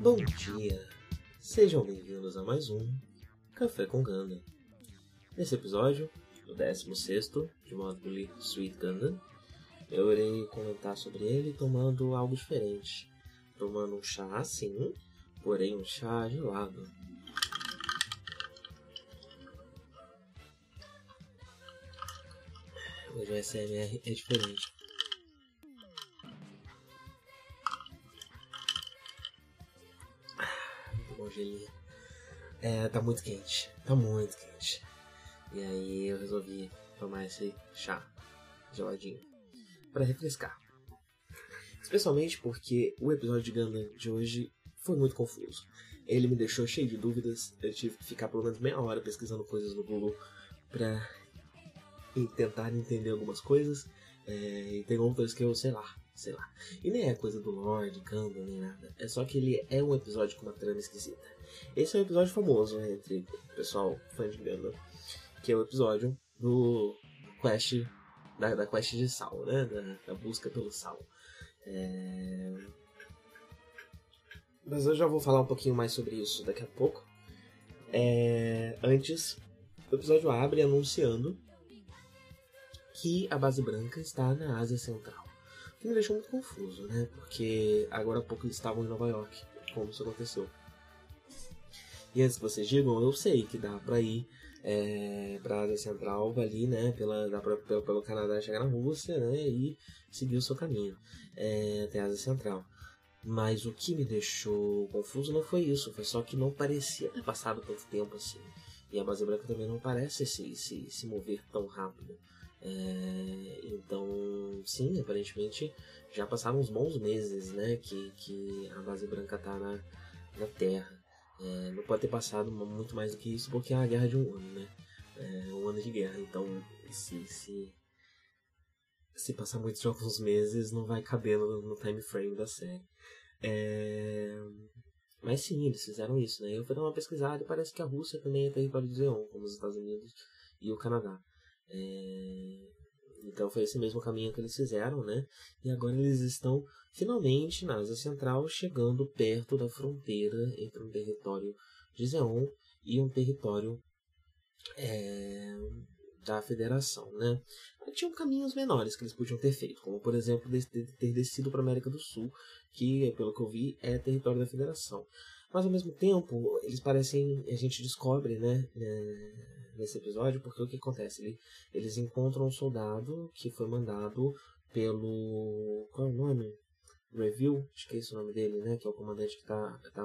Bom dia, sejam bem-vindos a mais um Café com Ganda. Nesse episódio, o 16 de Module Sweet Gundam, eu irei comentar sobre ele tomando algo diferente. Tomando um chá, sim, porém um chá gelado. Hoje o SMR é diferente. Gelinho. É, tá muito quente. Tá muito quente. E aí eu resolvi tomar esse chá geladinho para refrescar. Especialmente porque o episódio de Gundam de hoje foi muito confuso. Ele me deixou cheio de dúvidas. Eu tive que ficar pelo menos meia hora pesquisando coisas no Google pra tentar entender algumas coisas. É, e tem outras que eu sei lá, sei lá. E nem é coisa do Lord, Gundam, nem nada. É só que ele é um episódio com uma trama esquisita. Esse é um episódio famoso né, entre o pessoal fã de Gundam, que é o episódio do Quest, da, da Quest de Sal, né? Da, da busca pelo sal. É... Mas eu já vou falar um pouquinho mais sobre isso daqui a pouco. É... Antes, o episódio abre anunciando que a base branca está na Ásia Central. Que me deixou muito confuso, né? Porque agora há pouco eles estavam em Nova York. Como isso aconteceu? E antes que vocês digam, eu sei que dá pra ir é, pra Ásia Central ali, né? Pela, dá pra, pelo, pelo Canadá chegar na Rússia, né? E seguir o seu caminho é, até a Ásia Central. Mas o que me deixou confuso não foi isso, foi só que não parecia ter passado tanto tempo assim. E a base branca também não parece se, se, se mover tão rápido. É, então, sim, aparentemente já passaram uns bons meses né, que, que a base branca está na, na Terra. É, não pode ter passado muito mais do que isso porque é a guerra de um ano, né? É, um ano de guerra. Então, se, se, se passar muito de alguns meses, não vai caber no, no time frame da série. É, mas sim, eles fizeram isso, né? Eu fui dar uma pesquisada e parece que a Rússia também é território de Zeon, como os Estados Unidos e o Canadá. É... Então foi esse mesmo caminho que eles fizeram, né? E agora eles estão finalmente na Ásia Central, chegando perto da fronteira entre um território de Zeon e um território é, da Federação, né? Tinham caminhos menores que eles podiam ter feito, como por exemplo ter descido para a América do Sul, que pelo que eu vi é território da Federação. Mas ao mesmo tempo, eles parecem, a gente descobre, né, é, nesse episódio, porque o que acontece? Ele, eles encontram um soldado que foi mandado pelo. Qual é o nome? Review, esqueci o nome dele, né? Que é o comandante que tá, tá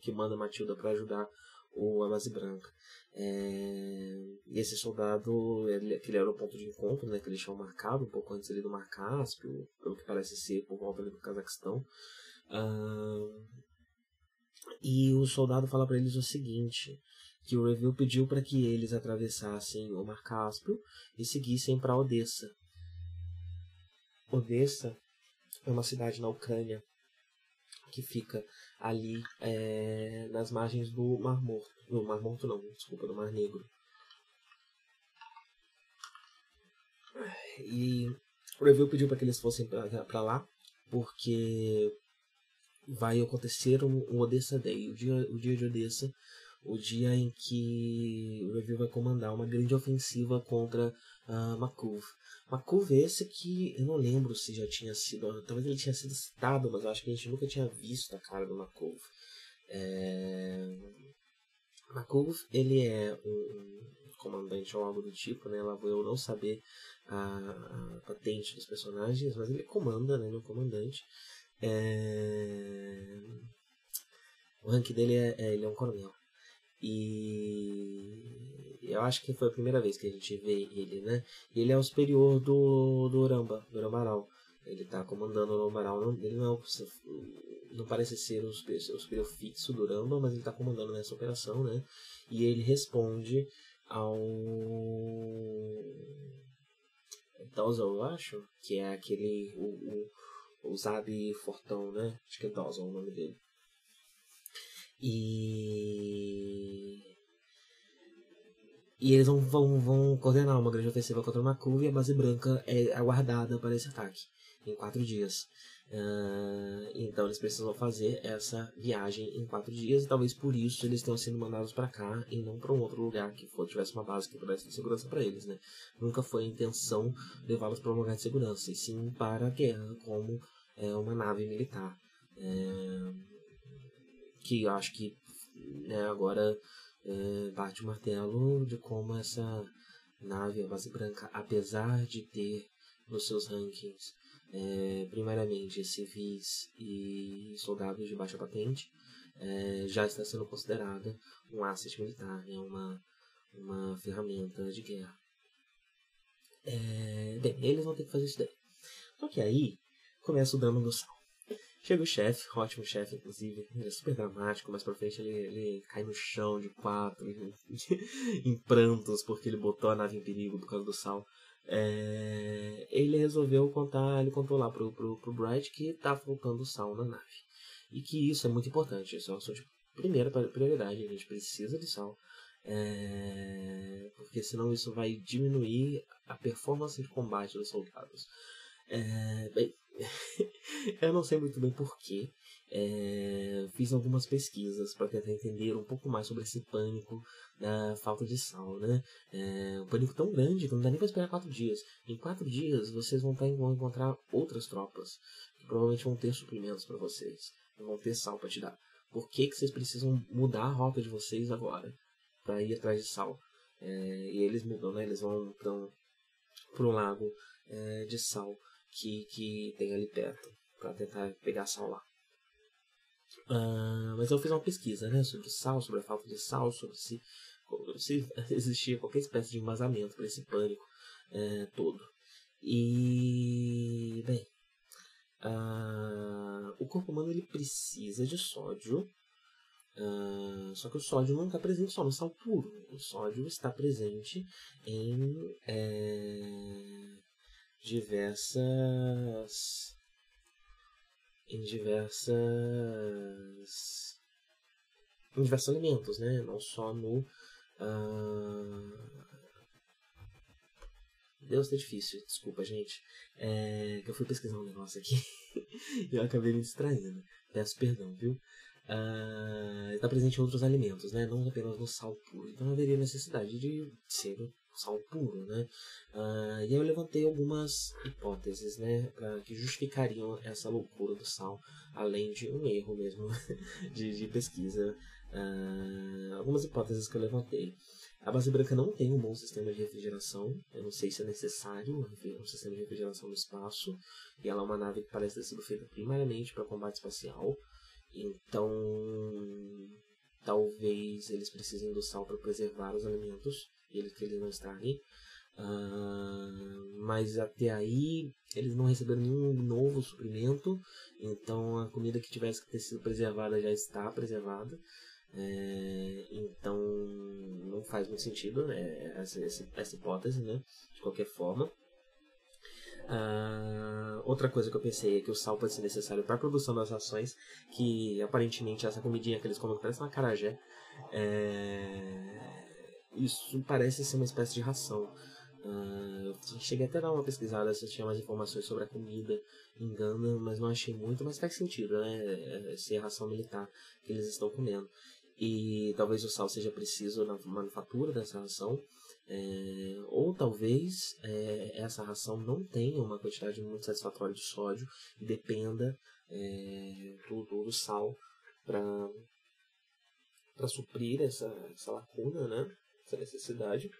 que manda Matilda para ajudar o a base branca. É, e esse soldado, ele, era o ponto de encontro, né? Que eles tinham marcado um pouco antes ali do Mar Cáspio, pelo que parece ser por volta ali do Cazaquistão. E o soldado fala para eles o seguinte: que o Review pediu para que eles atravessassem o Mar Cáspio e seguissem para Odessa. Odessa é uma cidade na Ucrânia que fica ali é, nas margens do Mar Morto. Do Mar Morto não, desculpa, do Mar Negro. E o Review pediu para que eles fossem para lá porque vai acontecer um, um Odessa Day, o dia, o dia de Odessa, o dia em que o Review vai comandar uma grande ofensiva contra uh. Makov é esse que eu não lembro se já tinha sido, talvez ele tinha sido citado, mas eu acho que a gente nunca tinha visto a cara do Makov. É... Makov, ele é um, comandante ou algo do tipo, né? Lá vou eu não saber a, a patente dos personagens, mas ele comanda, né? Ele é um comandante. É... O rank dele é, é, ele é um coronel. E eu acho que foi a primeira vez que a gente vê ele, né? Ele é o superior do, do Uramba, do Urambaral. Ele tá comandando o Urambaral. ele não, é não parece ser o superior fixo do Uramba, mas ele tá comandando nessa operação, né? E ele responde ao. Dawson, eu acho, que é aquele. O, o, o Zabi Fortão, né? Acho que é Dawson o nome dele. E. E eles vão, vão, vão coordenar uma grande ofensiva contra o Makov e a base branca é aguardada para esse ataque em quatro dias. Uh, então eles precisam fazer essa viagem em quatro dias e talvez por isso eles tenham sido mandados para cá e não para um outro lugar que for, tivesse uma base que pudesse ter segurança para eles, né? Nunca foi a intenção levá-los para um lugar de segurança, e sim para a guerra como é, uma nave militar. É, que eu acho que né, agora é, bate o martelo de como essa nave, a base branca, apesar de ter nos seus rankings é, primariamente civis e soldados de baixa patente, é, já está sendo considerada um asset militar, né, uma, uma ferramenta de guerra. É, bem, eles vão ter que fazer isso daí. Só que aí começa o drama do sal. Chega o chefe, ótimo chefe, inclusive, ele é super dramático, mas pra frente ele, ele cai no chão de quatro, em prantos, porque ele botou a nave em perigo por causa do sal é, ele resolveu contar, ele contou lá pro, pro, pro Bright que tá faltando sal na nave. E que isso é muito importante, isso é uma de primeira prioridade, a gente precisa de sal. É, porque senão isso vai diminuir a performance de combate dos soldados. É, bem, eu não sei muito bem porquê. É, fiz algumas pesquisas para tentar entender um pouco mais sobre esse pânico da falta de sal, né? É um pânico tão grande que não dá nem para esperar quatro dias. Em quatro dias vocês vão, tá vão encontrar outras tropas que provavelmente vão ter suprimentos para vocês, vão ter sal para te dar. Por que, que vocês precisam mudar a rota de vocês agora para ir atrás de sal? É, e eles mudam, né? Eles vão para um lago é, de sal que, que tem ali perto para tentar pegar sal lá. Uh, mas eu fiz uma pesquisa né, sobre sal, sobre a falta de sal, sobre se, se existia qualquer espécie de embasamento para esse pânico é, todo. E, bem, uh, o corpo humano ele precisa de sódio, uh, só que o sódio não está presente só no sal puro. O sódio está presente em é, diversas em diversas em diversos alimentos, né? Não só no uh... Deus, tá difícil, desculpa, gente. É que eu fui pesquisar um negócio aqui e eu acabei me distraindo. Peço perdão, viu? Uh, está presente em outros alimentos, né? Não apenas no sal puro. Então haveria necessidade de ser sal puro, né? Uh, e eu levantei algumas hipóteses, né, que justificariam essa loucura do sal, além de um erro mesmo de, de pesquisa. Uh, algumas hipóteses que eu levantei. A base branca não tem um bom sistema de refrigeração. Eu não sei se é necessário um sistema de refrigeração no espaço. E ela é uma nave que parece ter sido feita primariamente para combate espacial. Então, talvez eles precisem do sal para preservar os alimentos eles que eles não estraguem. Uh, mas até aí eles não receberam nenhum novo suprimento, então a comida que tivesse que ter sido preservada já está preservada. É, então não faz muito sentido né, essa, essa, essa hipótese, né, de qualquer forma. Uh, outra coisa que eu pensei é que o sal pode ser necessário para a produção das ações, que aparentemente essa comidinha que eles comem parece uma carajé. É, isso parece ser uma espécie de ração. Uh, cheguei até a dar uma pesquisada se tinha mais informações sobre a comida em Ganda, mas não achei muito, mas faz sentido, né? É, ser a ração militar que eles estão comendo. E talvez o sal seja preciso na manufatura dessa ração, é, ou talvez é, essa ração não tenha uma quantidade muito satisfatória de sódio e dependa é, do, do sal para suprir essa, essa lacuna, né? Essa necessidade.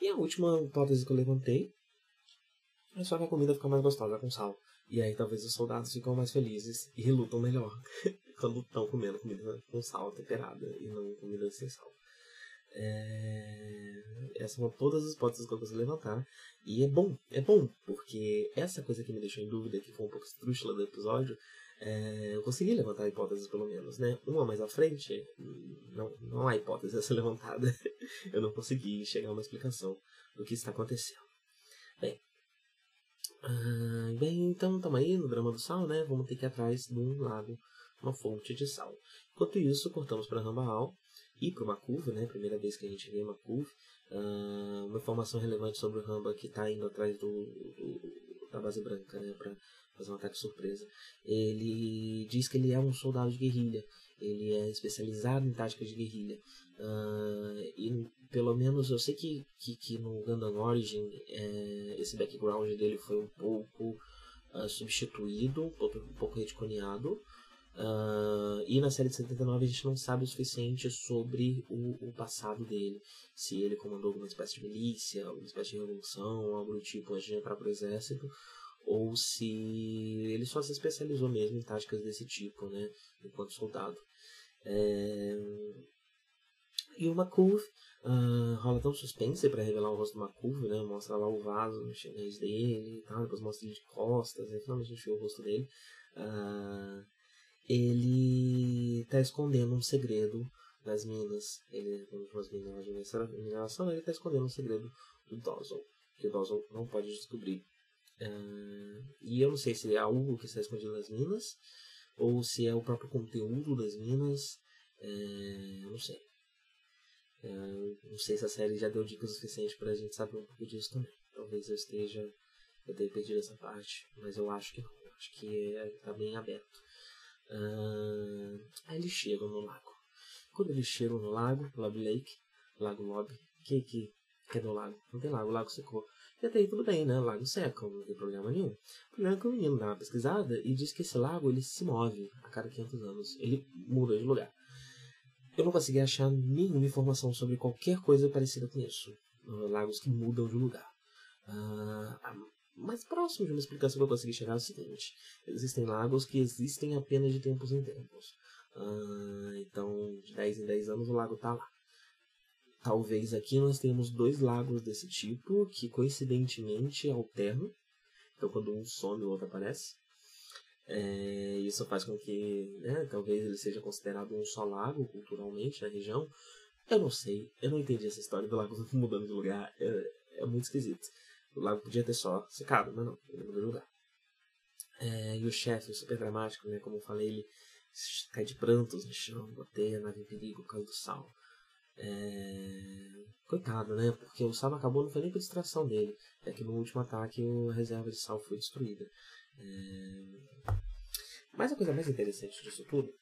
E a última hipótese que eu levantei é só que a comida fica mais gostosa com sal. E aí talvez os soldados ficam mais felizes e lutam melhor quando estão comendo comida com sal temperada e não comida sem sal. É... Essas são todas as hipóteses que eu consigo levantar. E é bom, é bom, porque essa coisa que me deixou em dúvida, que foi um pouco estrúxula do episódio, é, eu consegui levantar hipóteses pelo menos, né? Uma mais à frente, não, não há hipótese a ser levantada. eu não consegui chegar a uma explicação do que está acontecendo. Bem, ah, bem então estamos aí no drama do sal, né? Vamos ter que ir atrás de um lago, uma fonte de sal. Enquanto isso, cortamos para Rambaal e para uma curva, né? Primeira vez que a gente vê uma curva. uma informação relevante sobre o Ramba que está indo atrás do, do, da base branca, né? Para fazer um ataque surpresa. Ele diz que ele é um soldado de guerrilha. Ele é especializado em táticas de guerrilha. Uh, e pelo menos eu sei que, que, que no Gundam Origin é, esse background dele foi um pouco uh, substituído, um pouco, um pouco retconeado. Uh, e na série de 79 a gente não sabe o suficiente sobre o, o, passado dele. Se ele comandou alguma espécie de milícia, alguma espécie de revolução, algo do tipo antes de entrar para o exército, ou se ele só se especializou mesmo em táticas desse tipo, né, enquanto soldado. É... E o Makuv, uh, rola tão suspense para revelar o rosto do Makuv, né, mostra lá o vaso chinês dele e tal, depois mostra ele de costas, aí finalmente a gente vê o rosto dele. Uh, ele está escondendo um segredo das minas. Ele, de mineração, ele está escondendo um segredo do Dawson, que o Dawson não pode descobrir. Uh, e eu não sei se é algo que está escondido nas minas, ou se é o próprio conteúdo das minas. Uh, não sei. Uh, não sei se a série já deu dicas o suficiente para a gente saber um pouco disso também. Talvez eu esteja. Eu tenha perdido essa parte, mas eu acho que não. Acho que é, bem aberto. Aí eles chegam no lago. Quando eles chegam no lago, Lobby Lake, Lago Lobby, que, que, que é do lago? Não tem lago, o lago secou. E até aí tudo bem, né? Lago seca, não tem problema nenhum. O problema é que o menino dá uma pesquisada e diz que esse lago ele se move a cada 500 anos. Ele muda de lugar. Eu não consegui achar nenhuma informação sobre qualquer coisa parecida com isso. Uh, lagos que mudam de lugar. Uh, mais próximo de uma explicação que eu consegui chegar é o seguinte: existem lagos que existem apenas de tempos em tempos. Uh, então, de 10 em 10 anos o lago está lá. Talvez aqui nós tenhamos dois lagos desse tipo que coincidentemente alternam. Então, quando um some, o outro aparece. É, isso faz com que né, talvez ele seja considerado um só lago culturalmente na região. Eu não sei, eu não entendi essa história do lago mudando de lugar. É, é muito esquisito. O lago podia ter só secado, mas não, ele mudou de lugar. É, e o chefe, super dramático, né? Como eu falei, ele cai de prantos no chão, botei a nave em perigo por do sal. É... Coitado, né? Porque o sal acabou, não foi nem por distração dele. É que no último ataque a reserva de sal foi destruída. É... Mas a coisa mais interessante disso tudo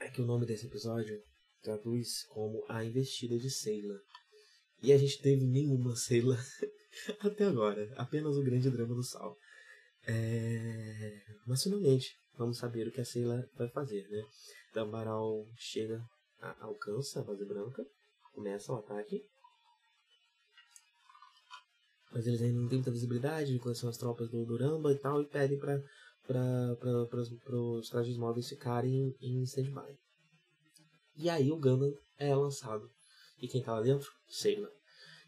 é que o nome desse episódio traduz como A Investida de Sailor. E a gente teve nenhuma Sailor até agora, apenas o grande drama do Sal. É... Mas finalmente, vamos saber o que a Sailor vai fazer, né? Dambaral chega, a, alcança a base branca, começa o ataque. Mas eles ainda não têm muita visibilidade de quais são as tropas do Duramba e tal, e pedem para para os trajes móveis ficarem em stand-by. E aí o Gundam é lançado e quem tá lá dentro? Sailor.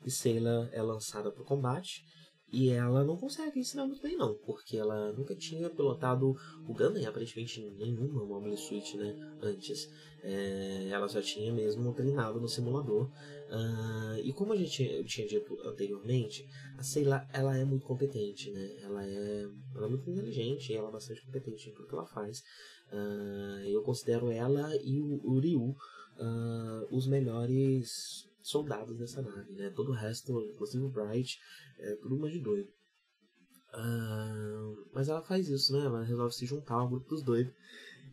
E Sailor é lançada pro combate. E ela não consegue ensinar muito bem, não, porque ela nunca tinha pilotado o Gundam, aparentemente nenhuma Mobile Suit, né, antes. É, ela só tinha mesmo treinado no simulador. Uh, e como a gente eu tinha dito anteriormente, a Sailor, ela é muito competente, né, ela é, ela é muito inteligente, ela é bastante competente em tudo que ela faz. Uh, eu considero ela e o, o Ryu uh, os melhores soldados dessa nave, né? Todo o resto, inclusive o Bright, é tudo uma de doido. Uh, mas ela faz isso, né? Ela resolve se juntar ao grupo dos doidos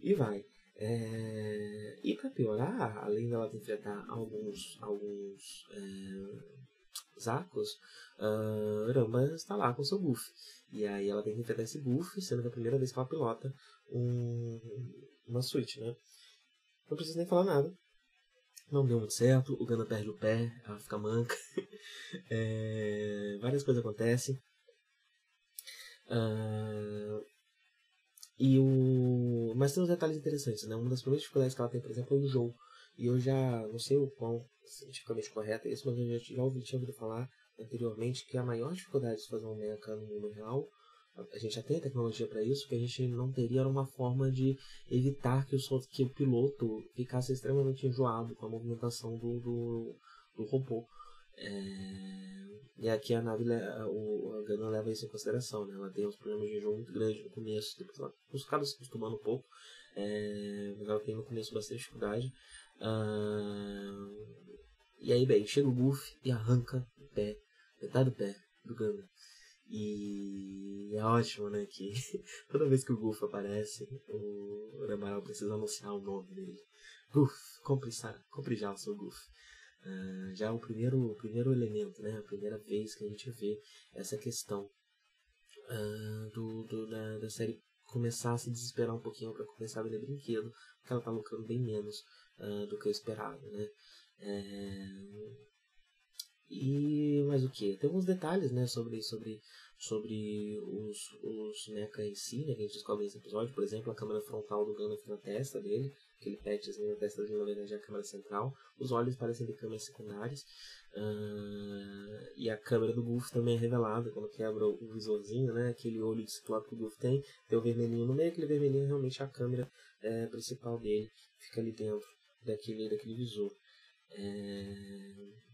e vai. É... E para piorar, além dela enfrentar alguns, alguns é... Zacos, uh, Ramba está lá com seu buff. E aí ela tem que enfrentar esse buff, sendo que é a primeira vez que ela pilota um... uma suíte, né? Não precisa nem falar nada. Não deu muito certo, o Gana perde o pé, ela fica manca. é, várias coisas acontecem. Uh, e o... Mas tem uns detalhes interessantes, né? Uma das primeiras dificuldades que ela tem, por exemplo, é o jogo. E eu já não sei o quão cientificamente correto é isso, mas eu já, já ouvi, tinha ouvido falar anteriormente que a maior dificuldade de fazer um mecha no mundo real a gente já tem tecnologia para isso, que a gente não teria uma forma de evitar que o, que o piloto ficasse extremamente enjoado com a movimentação do, do, do robô. É... E aqui a nave, o, a Gana leva isso em consideração, né? Ela tem uns problemas de enjoo muito grandes no começo, depois ela acaba se acostumando um pouco, é... ela tem no começo bastante dificuldade. Ah... E aí, bem, chega o Buff e arranca o pé, metade do pé do Gana. E é ótimo, né, que toda vez que o Goof aparece, o Ramaral precisa anunciar o nome dele. Goof, compre, compre já o seu Goof. Uh, já é o primeiro, o primeiro elemento, né, a primeira vez que a gente vê essa questão uh, do, do da, da série começar a se desesperar um pouquinho para começar a vender brinquedo, porque ela tá lucrando bem menos uh, do que eu esperava, né. É... E mais o que? Tem alguns detalhes, né, sobre, sobre, sobre os, os mecha em si, né, que a gente descobre nesse episódio. Por exemplo, a câmera frontal do Gandalf na testa dele, aquele patchzinho na testa dele, na verdade, é a câmera central. Os olhos parecem ter câmeras secundárias. Uh, e a câmera do Goof também é revelada quando quebra o visorzinho, né, aquele olho de ciclope que o Goof tem. Tem o vermelhinho no meio, aquele vermelhinho é realmente a câmera é, principal dele, fica ali dentro daquele, daquele visor. É...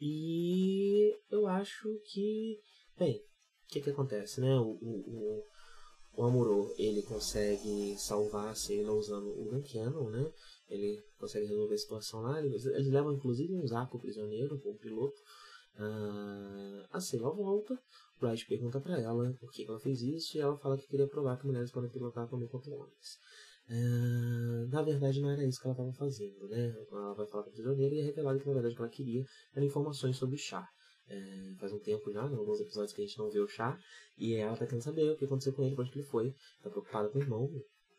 E eu acho que, bem, o que que acontece, né? O, o, o, Amuro, ele consegue salvar a Sailor usando o Gun né? Ele consegue resolver a situação lá. Eles, levam inclusive um Zaco prisioneiro o piloto. Uh, a Sailor volta. O Bright pergunta para ela por que ela fez isso e ela fala que queria provar que mulheres podem pilotar também quanto homens. Uh, na verdade, não era isso que ela estava fazendo, né? Ela vai falar com o prisioneiro e é revelado que na verdade o que ela queria eram informações sobre o chá. É, faz um tempo já, né, alguns episódios que a gente não vê o chá, e ela tá querendo saber o que aconteceu com ele, onde ele foi, tá preocupada com o irmão,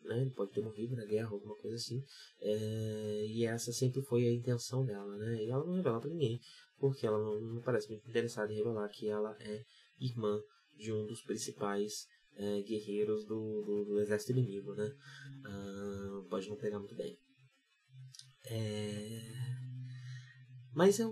né? Ele pode ter morrido na guerra, alguma coisa assim. É, e essa sempre foi a intenção dela, né? E ela não revela para ninguém, porque ela não, não, parece muito interessada em revelar que ela é irmã de um dos principais é, guerreiros do, do, do, exército inimigo, né? Uh, pode não pegar muito bem. É... Mas é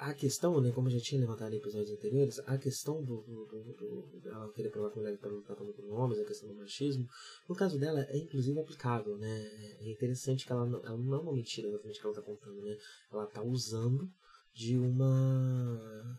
a questão, né, como eu já tinha levantado em episódios anteriores, a questão do, do, do, ela querer provar que mulheres para lutar com homens, a questão do machismo, no caso dela é inclusive aplicável, né? É interessante que ela não, ela não é uma mentira exatamente que ela está contando, né? Ela está usando de uma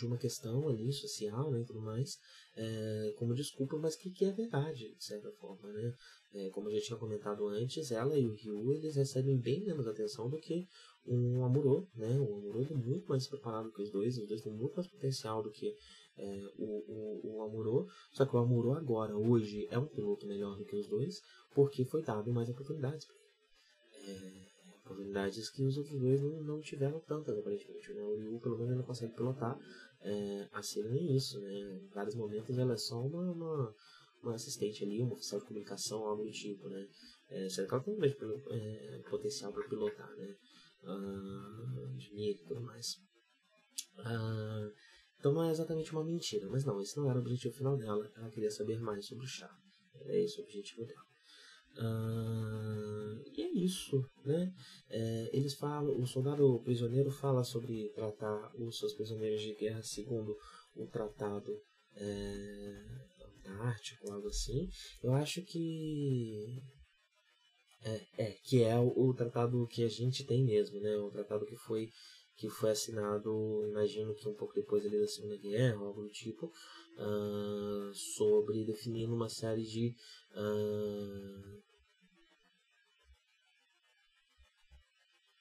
de uma questão ali social, né, e tudo mais, é, como desculpa, mas que, que é verdade, de certa forma, né? É, como eu já tinha comentado antes, ela e o Ryu, eles recebem bem menos atenção do que um Amuro, né? O Amuro é muito mais preparado que os dois, os dois têm muito mais potencial do que é, o, o, o Amuro, só que o Amuro agora, hoje, é um piloto melhor do que os dois, porque foi dado mais oportunidades. É, oportunidades que os outros dois não, não tiveram tantas, aparentemente. Né? O Ryu, pelo menos, não consegue pilotar é, a Cira nem isso, né? Em vários momentos ela é só uma, uma, uma assistente ali, uma oficial de comunicação, algo do tipo, né? É, certo que ela tem mesmo é, potencial para pilotar, né? Ah, de mira e tudo mais. Ah, então não é exatamente uma mentira, mas não, esse não era o objetivo final dela. Ela queria saber mais sobre o chá. Era esse o objetivo dela. Uh, e é isso, né? É, eles falam, o soldado prisioneiro fala sobre tratar os seus prisioneiros de guerra segundo o tratado é, antártico, algo assim. Eu acho que é, é que é o, o, tratado que a gente tem mesmo, né? O tratado que foi que foi assinado, imagino que um pouco depois ali da Segunda Guerra, algo do tipo, uh, sobre definir uma série de uh,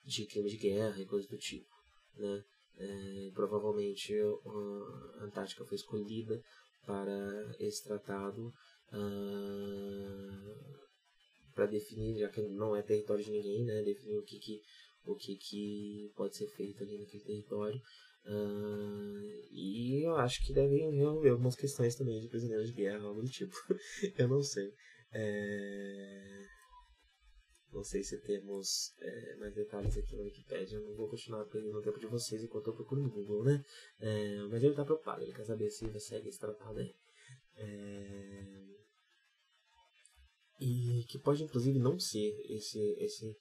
de crime de guerra e coisas do tipo, né? É, provavelmente a Antártica foi escolhida para esse tratado uh, para definir, já que não é território de ninguém, né? Definir o que, que o que, que pode ser feito ali naquele território. Uh, e eu acho que devem resolver algumas questões também de prisioneiros de guerra, algo do tipo. eu não sei. É... Não sei se temos é, mais detalhes aqui na Wikipedia. Eu não vou continuar perdendo o tempo de vocês enquanto eu procuro no Google, né? É, mas ele está preocupado, ele quer saber se vai segue esse tratado aí. É... E que pode inclusive não ser esse, esse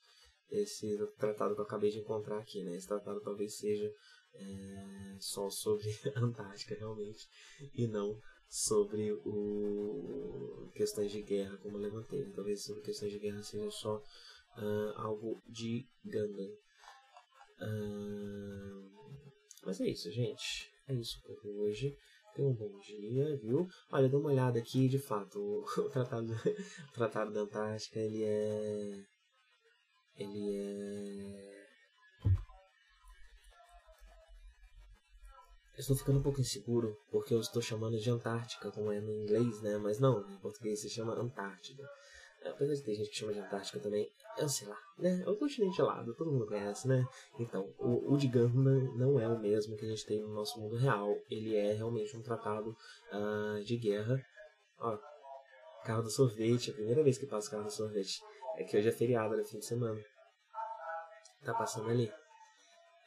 esse tratado que eu acabei de encontrar aqui, né? Esse tratado talvez seja é, só sobre a Antártica realmente e não sobre o questões de guerra como eu levantei. Talvez sobre questões de guerra seja só uh, algo de Gundam. Uh, mas é isso, gente. É isso por hoje. Tenha um bom dia, viu? Olha, dá uma olhada aqui, de fato, o, tratado, o tratado da Antártica, ele é ele é estou ficando um pouco inseguro porque eu estou chamando de Antártica, como é no inglês, né? Mas não, em português se chama Antártida. Apesar de ter gente que chama de Antártica também, eu sei lá, né? É o continente gelado, todo mundo conhece, né? Então, o, o de Gamba não é o mesmo que a gente tem no nosso mundo real. Ele é realmente um tratado uh, de guerra. Ó, carro do sorvete, a primeira vez que passa carro do sorvete. É que hoje é feriado, no fim de semana. Tá passando ali.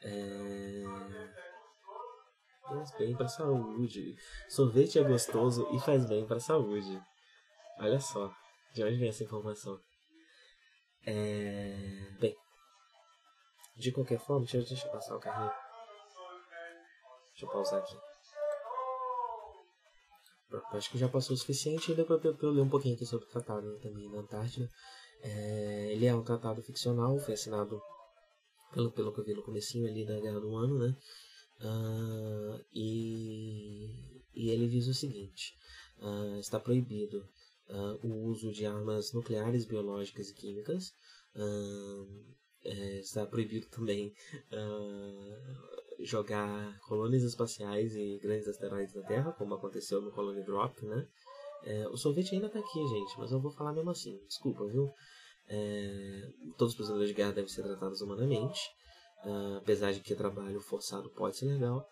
É... Faz bem pra saúde. Sorvete é gostoso e faz bem pra saúde. Olha só, de onde vem essa informação? É... Bem, de qualquer forma, deixa, deixa eu passar o carrinho. Deixa eu pausar aqui. Pronto, acho que já passou o suficiente ainda para eu ler um pouquinho aqui sobre o tratado também da Antártida. É, ele é um tratado ficcional, foi assinado pelo, pelo que eu vi no comecinho ali da Guerra do Ano, né? Uh, e, e ele diz o seguinte: uh, está proibido uh, o uso de armas nucleares, biológicas e químicas. É, está proibido também jogar colônias espaciais e grandes asteroides na Terra, como aconteceu no Colony Drop, né? É, o sorvete ainda está aqui, gente, mas eu vou falar mesmo assim. Desculpa, viu? É, todos os prisioneiros de guerra devem ser tratados humanamente, uh, apesar de que trabalho forçado pode ser legal.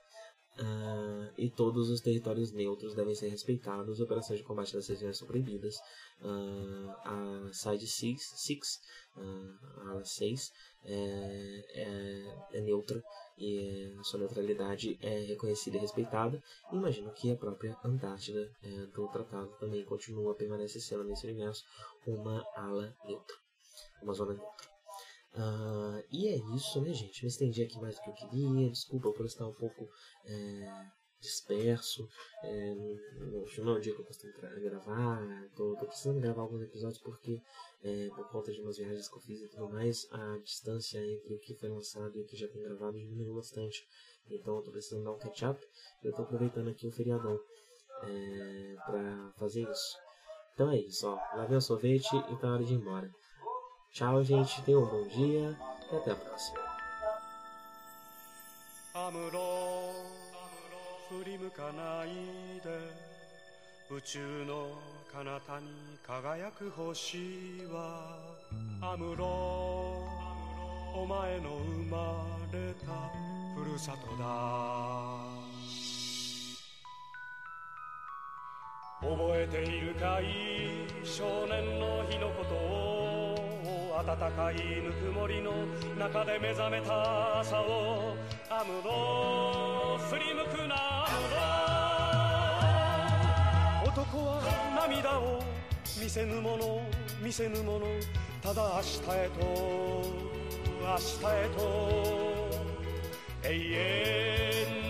Uh, e todos os territórios neutros devem ser respeitados. Operações de combate das regiões são proibidas. Uh, a Side 6, a ala 6, é, é, é neutra e a sua neutralidade é reconhecida e respeitada. Imagino que a própria Antártida é, do tratado também continua, permanece sendo nesse universo uma ala neutra, uma zona neutra. Uh, e é isso, né, gente? Me estendi aqui mais do que eu queria. Desculpa por estar um pouco é, disperso. É, hoje não é o dia que eu costumo gravar. Tô, tô, precisando gravar alguns episódios porque, é, por conta de umas viagens que eu fiz e tudo mais, a distância entre o que foi lançado e o que já tem gravado diminuiu bastante. Então eu tô precisando dar um catch-up. Eu tô aproveitando aqui o feriadão é, pra fazer isso. Então é isso, ó. Lavei o sorvete e tá hora de ir embora. Tchau, gente. Tenham um bom dia e até a próxima. 振り向かないで宇宙の彼方に輝く星はアムロお前の生まれたふるさとだ覚えているかい少年の日のことを暖かいぬくもりの中で目覚めた朝をアムロ振り向くな。男は涙を見せぬもの。見せぬもの。ただ明日へと。明日へと。永遠。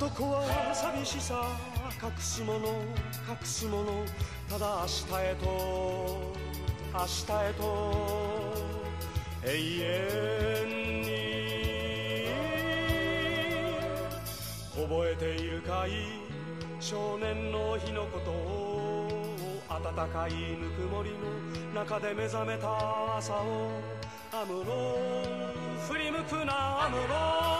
男は寂しさ隠すもの隠すものただ明日へと明日へと永遠に。覚えているかい？少年の日のことを暖かいぬくもりの中で目覚めた朝をアムロ振り向くなアムロ。